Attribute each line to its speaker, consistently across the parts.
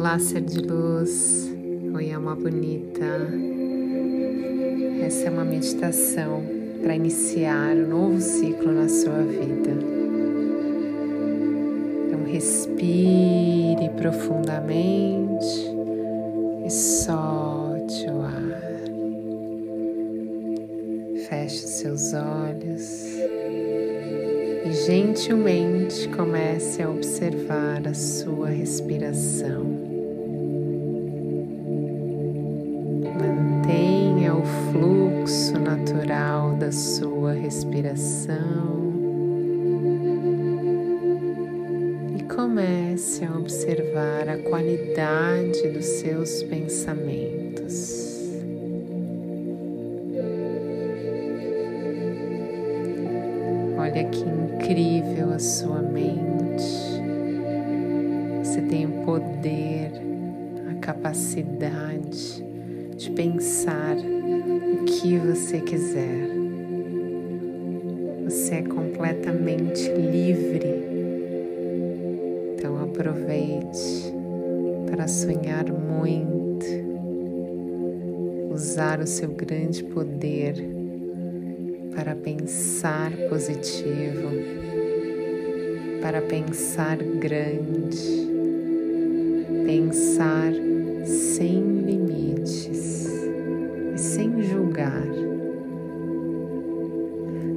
Speaker 1: Olá, ser de luz. Oi, alma bonita. Essa é uma meditação para iniciar um novo ciclo na sua vida. Então, respire profundamente e solte o ar. Feche seus olhos e gentilmente comece a observar a sua respiração. A observar a qualidade dos seus pensamentos. Olha que incrível a sua mente. Você tem o poder, a capacidade de pensar o que você quiser. Você é completamente livre. Aproveite para sonhar muito, usar o seu grande poder para pensar positivo, para pensar grande, pensar sem limites e sem julgar.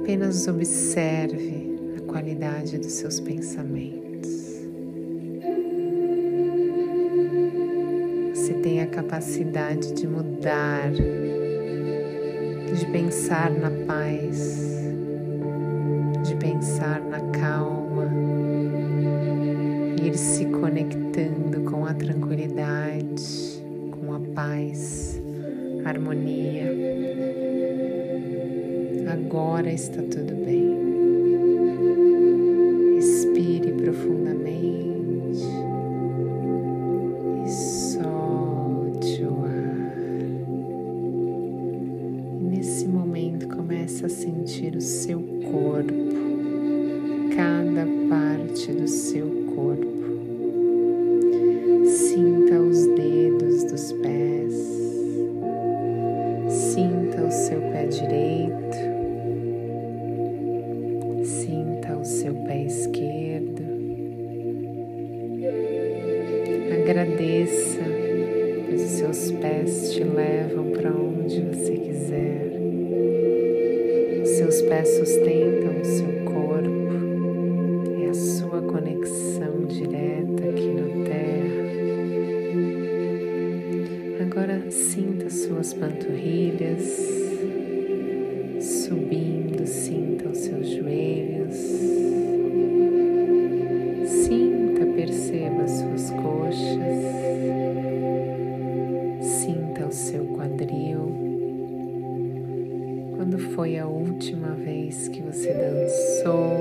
Speaker 1: Apenas observe a qualidade dos seus pensamentos. Capacidade de mudar de pensar na paz, de pensar na calma, ir se conectando com a tranquilidade, com a paz, harmonia. Agora está tudo bem. Direito, sinta o seu pé esquerdo. Agradeça, pois os seus pés te levam para onde você quiser. Seus pés sustentam o seu corpo e a sua conexão direta aqui na Terra. Agora sinta suas panturrilhas O seu quadril. Quando foi a última vez que você dançou?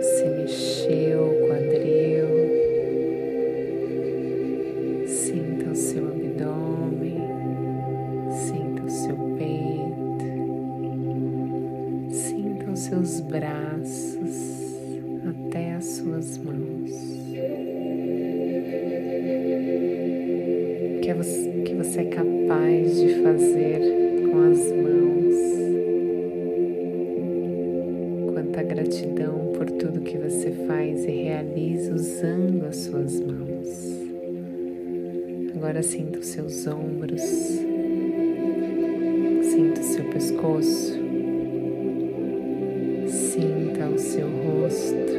Speaker 1: Você mexeu o quadril? Sinta o seu abdômen, sinta o seu peito, sinta os seus braços até as suas mãos. Seus ombros, sinta o seu pescoço, sinta o seu rosto,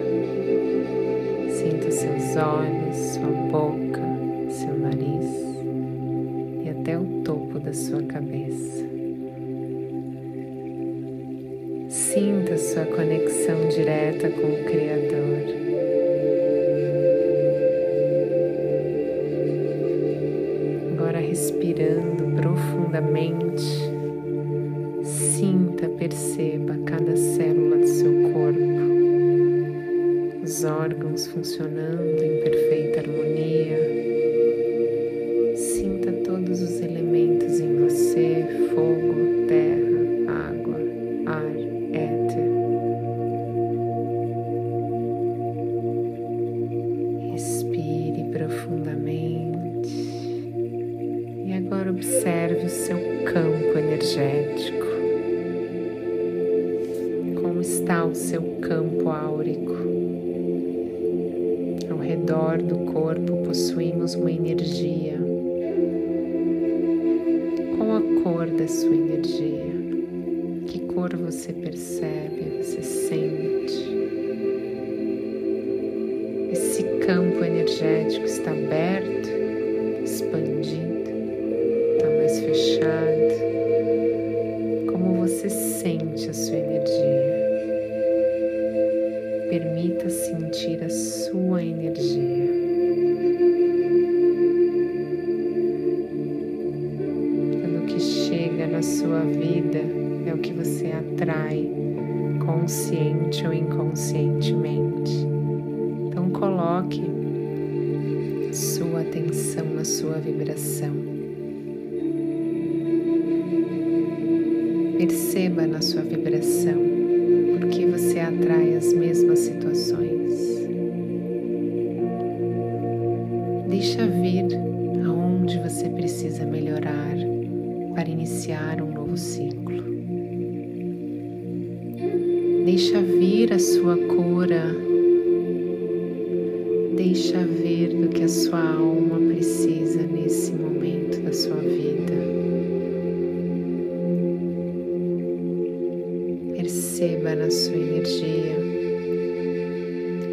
Speaker 1: sinta os seus olhos, sua boca, seu nariz e até o topo da sua cabeça. Sinta sua conexão direta com o Criador. Profundamente, sinta, perceba cada célula do seu corpo, os órgãos funcionando em perfeita harmonia. Sinta todos os elementos áurico? Ao redor do corpo possuímos uma energia. Qual a cor da sua energia? Que cor você percebe, você sente? Esse campo energético está aberto, ou inconscientemente. Então coloque sua atenção na sua vibração. Perceba na sua vibração porque você atrai as mesmas situações. Deixa vir aonde você precisa melhorar para iniciar um novo ciclo. Deixa vir a sua cura Deixa ver do que a sua alma precisa nesse momento da sua vida. Perceba na sua energia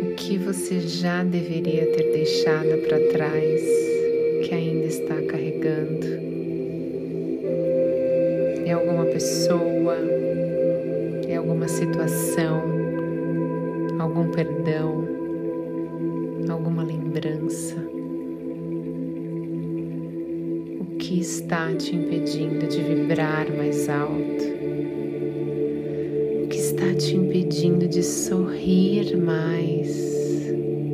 Speaker 1: o que você já deveria ter deixado para trás, que ainda está carregando. É alguma pessoa, alguma situação, algum perdão alguma lembrança? O que está te impedindo de vibrar mais alto? O que está te impedindo de sorrir mais,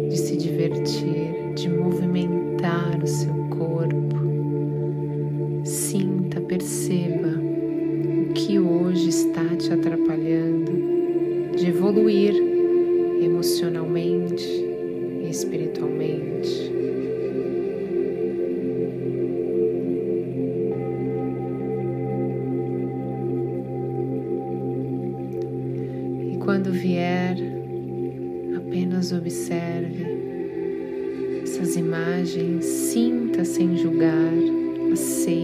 Speaker 1: de se divertir, de movimentar o seu corpo? Emocionalmente, espiritualmente. E quando vier, apenas observe essas imagens, sinta sem julgar, aceita.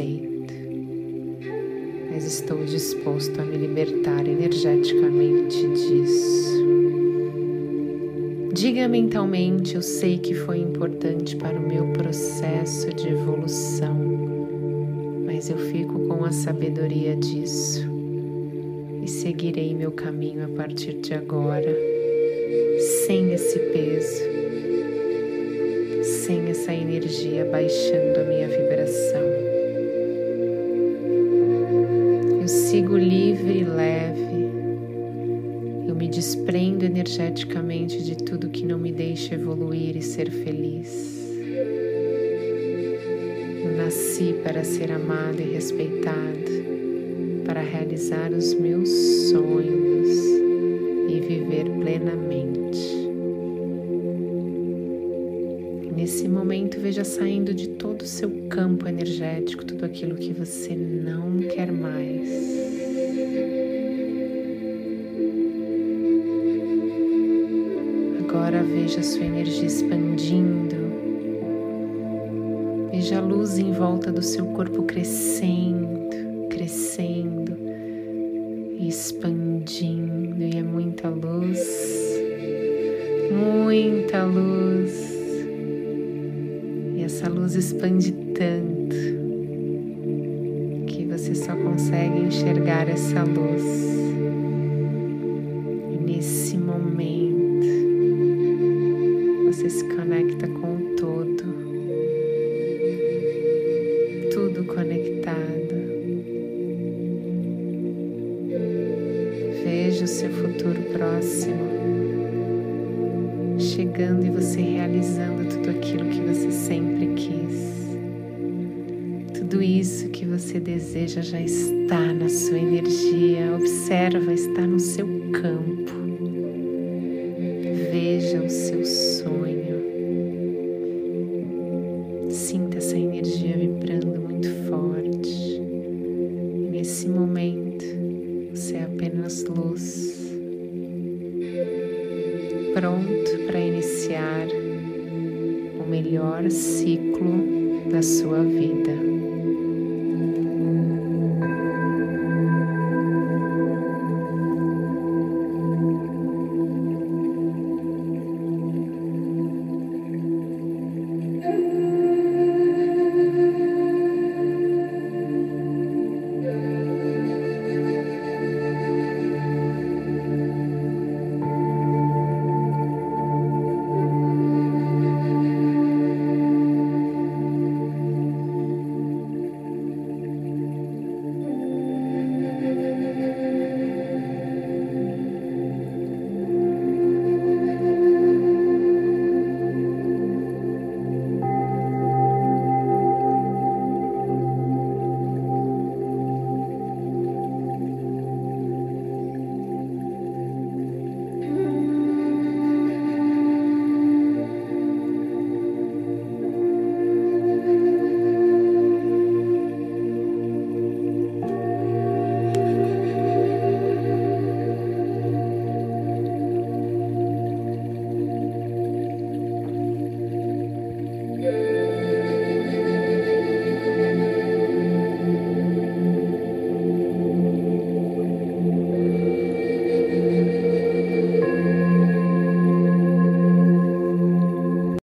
Speaker 1: Aceito, mas estou disposto a me libertar energeticamente disso. Diga mentalmente: Eu sei que foi importante para o meu processo de evolução, mas eu fico com a sabedoria disso e seguirei meu caminho a partir de agora, sem esse peso sem essa energia baixando a minha vibração. Sigo livre e leve. Eu me desprendo energeticamente de tudo que não me deixa evoluir e ser feliz. Eu nasci para ser amado e respeitado, para realizar os meus sonhos e viver plenamente. Nesse momento, veja saindo de todo o seu campo energético tudo aquilo que você não quer mais. Agora veja sua energia expandindo. Veja a luz em volta do seu corpo crescendo, crescendo e expandindo. E é muita luz, muita luz essa luz expande tanto que você só consegue enxergar essa luz. E nesse momento você se conecta com o todo, tudo conectado. Veja o seu futuro próximo chegando e você realizando tudo aquilo que você sempre você deseja já está na sua energia. Observa, está no seu campo. Veja o seu sonho. Sinta essa energia vibrando muito forte. Nesse momento, você é apenas luz. Pronto para iniciar o melhor ciclo da sua vida.